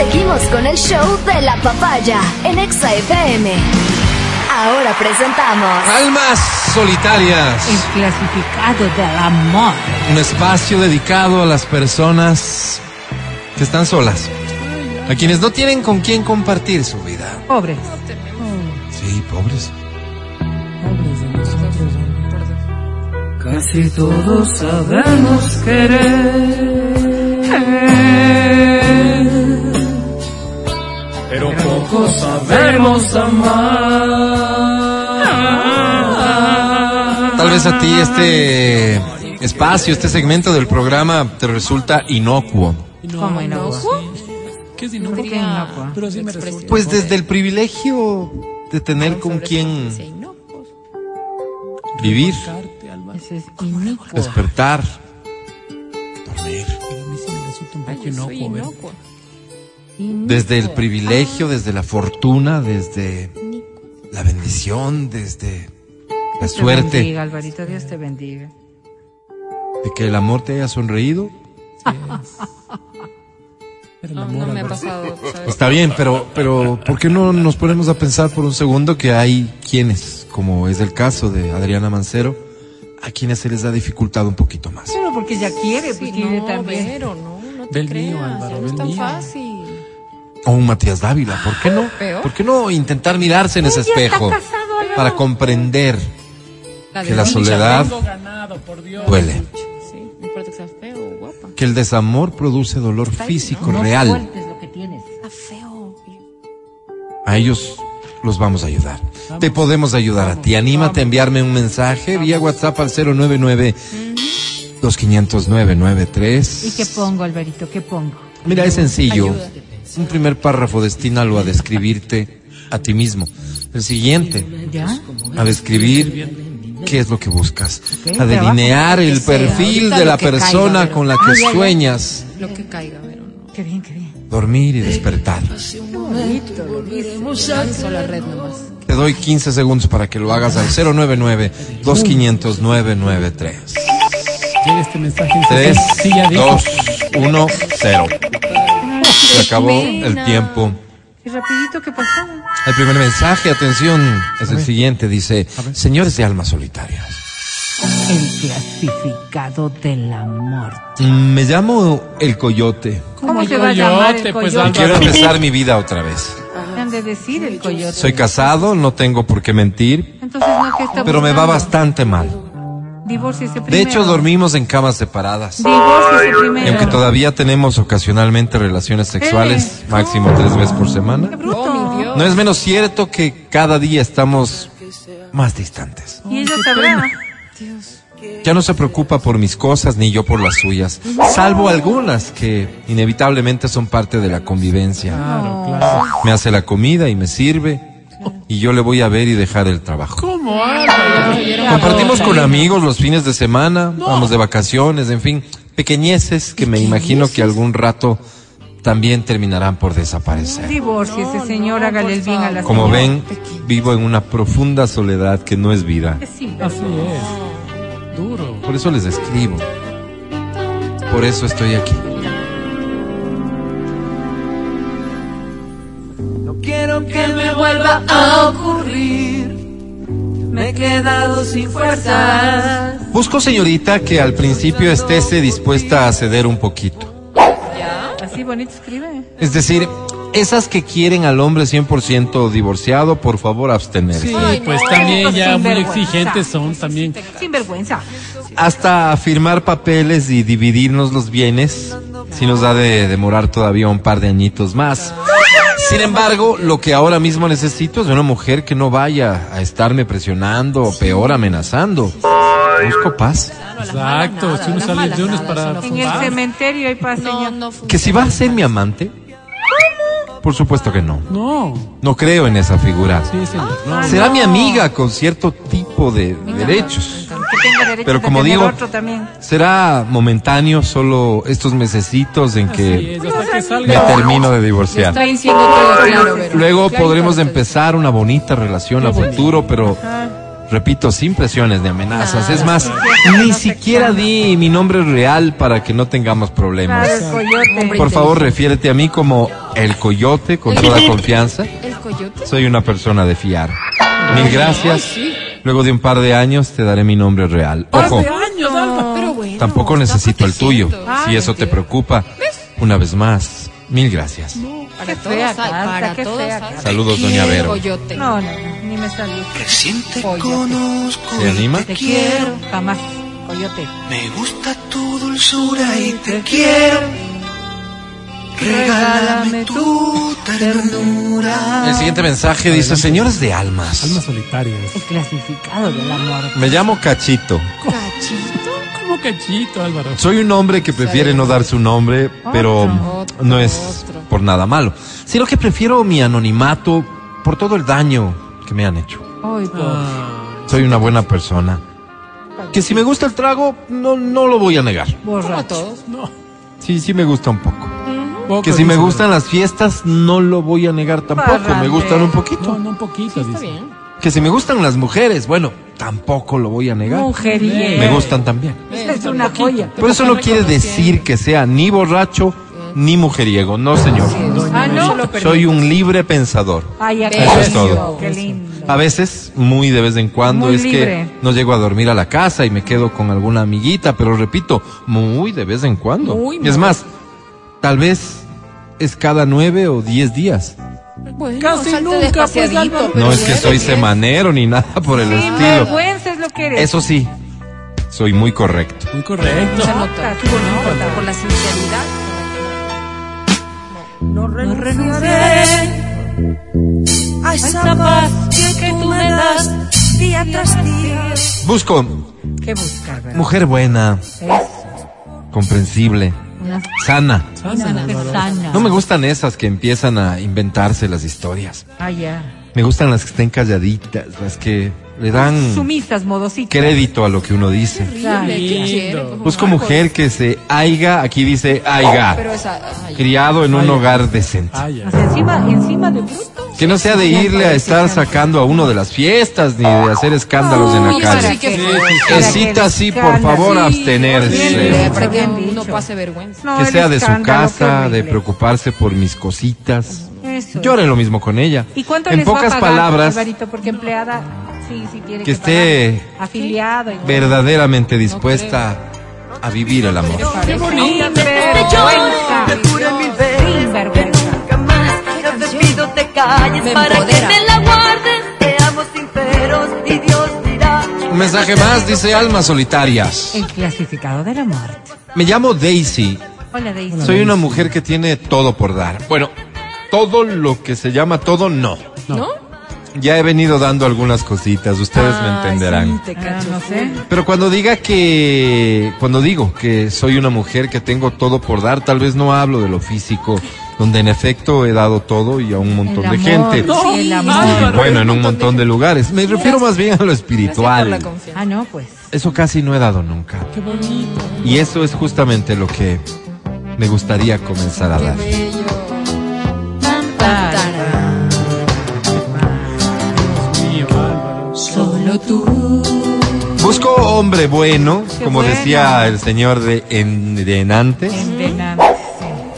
Seguimos con el show de la papaya en Exa FM. Ahora presentamos Almas solitarias. El clasificado del amor. Un espacio dedicado a las personas que están solas. A quienes no tienen con quién compartir su vida. Pobre. Sí, pobres. Casi todos sabemos querer, pero poco sabemos amar. Tal vez a ti este espacio, este segmento del programa te resulta inocuo. ¿Cómo inocuo? ¿Qué es ¿Por inocuo? qué inocuo? Pero sí me resulta. Pues desde el privilegio de tener con quien vivir, despertar, dormir. Pero a mí sí me resulta un poco inocuo. Desde el privilegio, desde la fortuna, desde la bendición, desde la Dios te suerte bendiga, Alvarito, Dios te bendiga. de que el amor te haya sonreído. Pero el No, amor, no me ha pasado. Está bien, pero, pero ¿por qué no nos ponemos a pensar por un segundo que hay quienes, como es el caso de Adriana Mancero, a quienes se les ha dificultado un poquito más? Pero porque ella quiere, pues Sí, quiere no, también. Vero, no, no te Ve el creas, mío, ya Álvaro, no ve es el tan mío. fácil. O un Matías Dávila, ¿por qué no? Peor. ¿Por qué no intentar mirarse en ese Ella está espejo para comprender La que la soledad Tengo ganado, por Dios. duele, Sí, que sea feo o guapa. que el desamor produce dolor físico No real? lo que tienes. Está feo. A ellos los vamos a ayudar. Te podemos ayudar a ti. Anímate a enviarme un mensaje vía WhatsApp al 099 2500 ¿Y 993. qué pongo, Alvarito? ¿Qué pongo? Mira, es sencillo. Ayuda. Un primer párrafo destínalo a describirte a ti mismo. El siguiente, ¿Ya? a describir qué es lo que buscas. Ok, A delinear el perfil de la caiga, persona pero- con la Ah, que ya, ya. sueñas Lo que caiga, Vero, no. Qué bien, qué bien. dormir y despertar. Una sola red nomás. Te doy 15 segundos para que lo hagas al 099 2500 993. Llega este mensaje. en 3, Sí, ya dijo. 2, 1, 0. Se acabó el tiempo. ¿Y rapidito qué pasó? El primer mensaje, atención, es el siguiente. Dice, señores de almas solitarias, El clasificado del amor. mm, me llamo El Coyote ¿Cómo el se va a llamar el coyote, pues, y quiero empezar mi vida otra vez. ¿Qué han de decir el coyote? Soy casado, no tengo por qué mentir, Entonces no que está pero me va bastante mal. Divórciese De primero. hecho, dormimos en camas separadas. Divórciese Y primero. aunque todavía tenemos ocasionalmente relaciones sexuales, máximo tres veces por semana, Qué bruto. Oh, mi Dios. no es menos cierto que cada día estamos más distantes. Y ella sabrá. Ya no se preocupa por mis cosas ni yo por las suyas, salvo algunas que inevitablemente son parte de la convivencia. Claro, claro. Me hace la comida y me sirve y yo le voy a ver y dejar el trabajo. ¿Cómo? Compartimos con amigos los fines de semana, vamos de vacaciones, en fin, pequeñeces que me imagino que algún rato también terminarán por desaparecer. Divórciese, señor, hágale el bien a la Como señora. ven, vivo en una profunda soledad que no es vida. Sí, Así es. Duro. Por eso les escribo. Por eso estoy aquí. No quiero que vuelva a ocurrir. Me he quedado sin fuerzas. Busco, señorita, que al principio estése dispuesta a ceder un poquito. Así bonito escribe. Es decir, esas que quieren al hombre 100% divorciado, por favor, abstenerse. Sí, Ay, pues no, también ya muy exigentes son también. Sin vergüenza. Hasta firmar papeles y dividirnos los bienes, si nos ha de demorar todavía un par de añitos más. Sin embargo, lo que ahora mismo necesito es una mujer que no vaya a estarme presionando o peor amenazando. Busco paz. Exacto. Si uno sale de uno es para En el cementerio hay paz, señor. Que si va a ser mi amante, por supuesto que no. No. No creo en esa figura. Sí, señor. No. Será mi amiga con cierto tipo de derechos. Que tenga derecho Pero como digo, otro también. será momentáneo solo estos mesecitos en que es, hasta que me termino de Está divorciar. diciendo todo claro, Vero. Luego Clarito podremos empezar una bonita relación a futuro, pero Repito, sin presiones ni amenazas. Es más, ni siquiera di mi nombre real para que no tengamos problemas. Por favor, refiérete a mí como el coyote con toda confianza. ¿El coyote? Soy una persona de fiar. Mil gracias. sí. Luego de un par de años te daré mi nombre real. Ojo, años, Alba. Pero bueno. tampoco necesito el tuyo. Si eso te preocupa, una vez más, mil gracias. Para Qué todos fea hay, para qué todos fea hay. Saludos, doña Vero. Coyote. No, no, no, ni me salió. Recién te Coyote. conozco. ¿Se y anima? Te quiero, jamás. Coyote. Me gusta tu dulzura y te quiero. Regálame tu ternura. El siguiente mensaje dice, señores de almas, Almas solitarias. El clasificado del amor. me llamo Cachito. Cachito. ¿Cómo cachito, Álvaro? Soy un hombre que prefiere no dar su nombre, pero Otro, no es otro. por nada malo, sino que prefiero mi anonimato por todo el daño que me han hecho. Ay. Ah, Soy una buena persona. Que si me gusta el trago, no, no lo voy a negar. Como a Borracho. todos. no. Sí, sí me gusta un poco. Que si me gustan las fiestas, no lo voy a negar tampoco. Me gustan un No, poquito. no, un poquito, Está dice. bien. Que si me gustan las mujeres, bueno, tampoco lo voy a negar. Mujeriego. Me gustan también. Esta es una joya. Pero eso no quiere decir que sea ni borracho ni mujeriego. No, señor. Ah, no. Soy un libre pensador. Ay, Eso es todo. Qué lindo. A veces, muy de vez en cuando, Muy es libre. que no llego a dormir a la casa y me quedo con alguna amiguita, pero repito, muy de vez en cuando. Muy, Y es más, tal vez es cada nueve o diez días. Bueno, Casi nunca, pues, despaciadito, Álvaro. No es que soy semanero ni nada por el Sin estilo. vergüenza es lo que eres. Eso sí, soy muy correcto. Muy correcto. Se nota. Qué bonito. Por- Por la sinceridad. No renunciaré A esa paz que tú me das día tras día. Busco ¿Qué buscar, verdad? mujer buena, Eso. comprensible, Sana. Sana. No me gustan esas que empiezan a inventarse las historias. Ah, ya. Me gustan las que estén calladitas, las que le dan Sumisas, modositas. crédito a lo que uno dice. Busco Marcos. mujer que se haiga, aquí dice esa. ay, criado en un hogar decente. Encima, encima de bruto. Que no sea de irle a estar sacando a uno de las fiestas ni de hacer escándalos en la calle. sí que cita sí, por favor, Sí, abstenerse. Para que uno pase vergüenza. Que sea de su casa, de preocuparse por mis cositas. Haré lo mismo con ella. ¿Y cuánto en les va a pocas pagar, palabras, Alvarito? Porque empleada, sí, sí tiene Que que, esté pagar. afiliado. y- verdaderamente dispuesta a vivir el amor. Qué vergüenza. Te calles Me para que me la guardes. Seamos sinceros y Dios dirá. Un mensaje más, dice Almas Solitarias. El clasificado de la muerte. Me llamo Daisy. Hola, Daisy. Soy una mujer que tiene todo por dar. Bueno, todo lo que se llama todo, no. ¿No? Ya he venido dando algunas cositas, ustedes me entenderán. sí, te Ah, cacho. no sé. Pero cuando diga que, cuando digo que soy una mujer que tengo todo por dar, tal vez no hablo de lo físico, donde en efecto he dado todo y a un montón El de amor, gente. sí, el Y amor. bueno, en un montón de lugares. Me refiero más bien a lo espiritual. Ah, no, pues. Eso casi no he dado nunca. Qué bonito. Y eso es justamente lo que me gustaría comenzar a Qué dar. Tú. Busco hombre bueno, Qué como bueno. decía el señor de, en, de.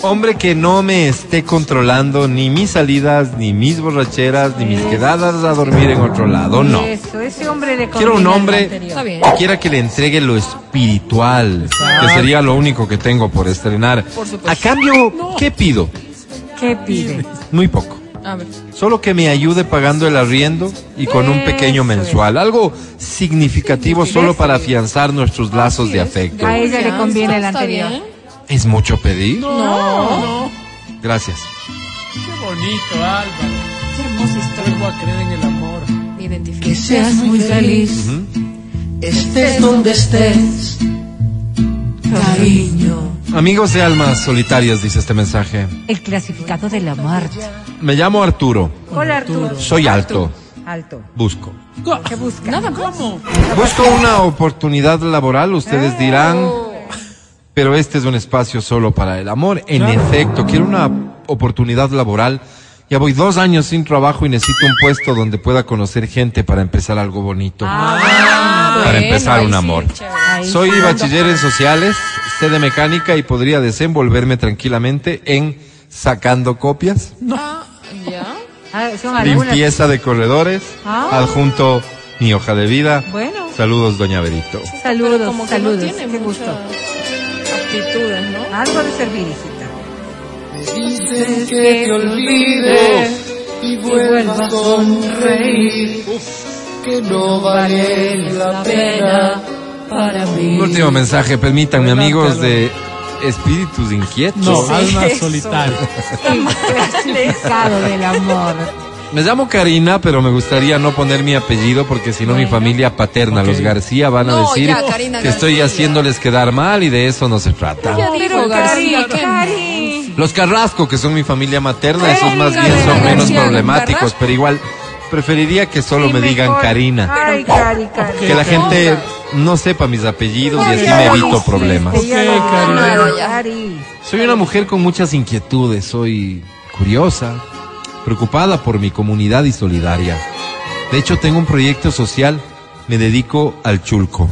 Hombre que no me esté controlando ni mis salidas, ni mis borracheras, ni mis quedadas a dormir en otro lado. No. Eso, ese hombre le Quiero un hombre que quiera que le entregue lo espiritual, que sería lo único que tengo por estrenar. Por. A cambio, ¿qué pido? ¿Qué pide? Muy poco. A ver. Solo que me ayude pagando el arriendo y con un pequeño mensual. Algo significativo solo para afianzar nuestros lazos de afecto. A ella le conviene el anterior. ¿Es mucho pedir? No. Gracias. Qué bonito, Álvaro. Qué hermosa historia. A creer en el amor. Que seas muy feliz. Estés donde estés. Cariño. Amigos de almas solitarias, dice este mensaje. El clasificado de la muerte. Me llamo Arturo. Hola, Arturo. Soy alto. Alto. Busco. ¿Qué busca? Nada más. ¿Cómo? Busco una oportunidad laboral, ustedes dirán. Pero este es un espacio solo para el amor. En efecto, quiero una oportunidad laboral Ya voy dos años sin trabajo y necesito un puesto donde pueda conocer gente para empezar algo bonito. Ah, para bueno, empezar un amor. Soy bachiller en sociales, sé de mecánica y podría desenvolverme tranquilamente en sacando copias, ¿Ya? Ah, son algunas. limpieza de corredores, Ah. adjunto mi hoja de vida. Bueno, Saludos, doña Berito. Pero saludos, como que saludos. no tiene Qué gusto. aptitudes, ¿no? Algo de servir, hijita. Dices que te olvide y vuelva a sonreír. Que no vale la pena para mí. Último mensaje, permítanme amigos de Espíritus Inquietos. No, alma eso. solitaria. Clasificado del amor. Me llamo Karina, pero me gustaría no poner mi apellido porque si no mi familia paterna, los García, van a No, decir ya, Karina que estoy haciéndoles quedar mal y de eso no se trata. Ya dijo García, Cari, ¿qué Cari. Los Carrasco, que son mi familia materna, esos más bien son menos García, problemáticos, pero igual preferiría que solo Sí, me digan mejor. Karina. Ay, Cari, Cari. Que la gente no sepa mis apellidos y así me evito problemas. Soy una mujer con muchas inquietudes, soy curiosa, preocupada por mi comunidad y solidaria. De hecho, tengo un proyecto social, me dedico al chulco.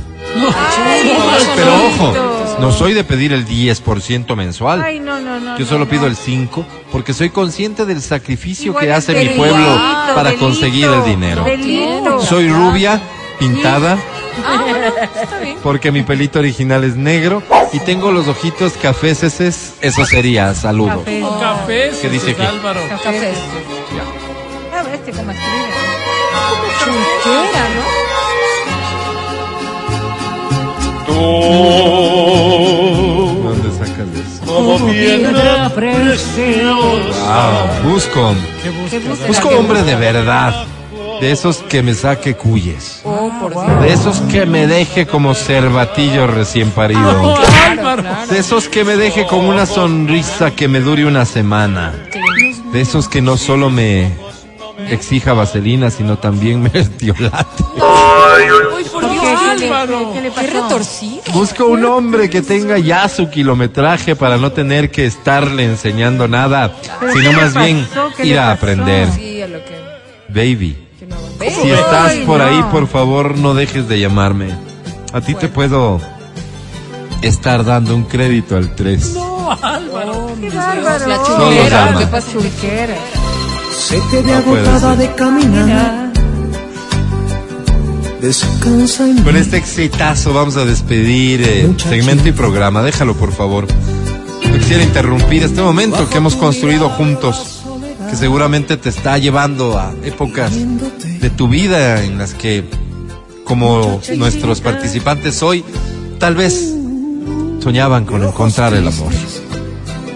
Pero ojo, no soy de pedir el 10% mensual. Ay, no, no, no. Yo solo pido el 5 porque soy consciente del sacrificio Igual que hace mi pueblo para delito, conseguir el dinero. delito. Soy rubia, pintada, Ah, bueno, está bien. porque mi pelito original es negro y tengo los ojitos caféceses, eso sería, saludo. Café. Café, ¿Qué dice aquí? Álvaro. Café. A ver, este cómo escribe. Chulquera, ¿no? ¿Dónde sacas eso? Ah, busco, ¿Qué busco hombre de verdad, de esos que me saque cuyes, Oh, por Dios. de esos que me deje como cervatillo recién parido, de esos que me deje con una sonrisa que me dure una semana, de esos que no solo me exija vaselina, sino también me tiolate. Uy, por Dios. ¿Qué, qué le- qué le Qué pasó? retorcido. Busco un hombre que tenga ya su kilometraje para no tener que estarle enseñando nada, ¿Pero sino más bien ir a aprender. Sí, a lo que, Baby. Si estás Ay, por no. ahí, por favor, no dejes de llamarme. A ti te puedo estar dando un crédito al 3. No, Álvaro. Qué bárbaro. La lo que pasa es que Chulquera. Se te ve No agotada de caminar. Descansa en Con este exitazo vamos a despedir eh, segmento y programa. Déjalo, por favor. No quisiera interrumpir este momento que hemos construido juntos, que seguramente te está llevando a épocas de tu vida en las que, como nuestros participantes hoy, tal vez soñaban con encontrar el amor.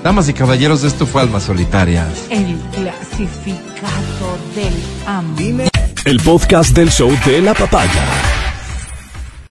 Damas y caballeros, esto fue Almas Solitarias. El clasificado del amor. El podcast del show de la papaya.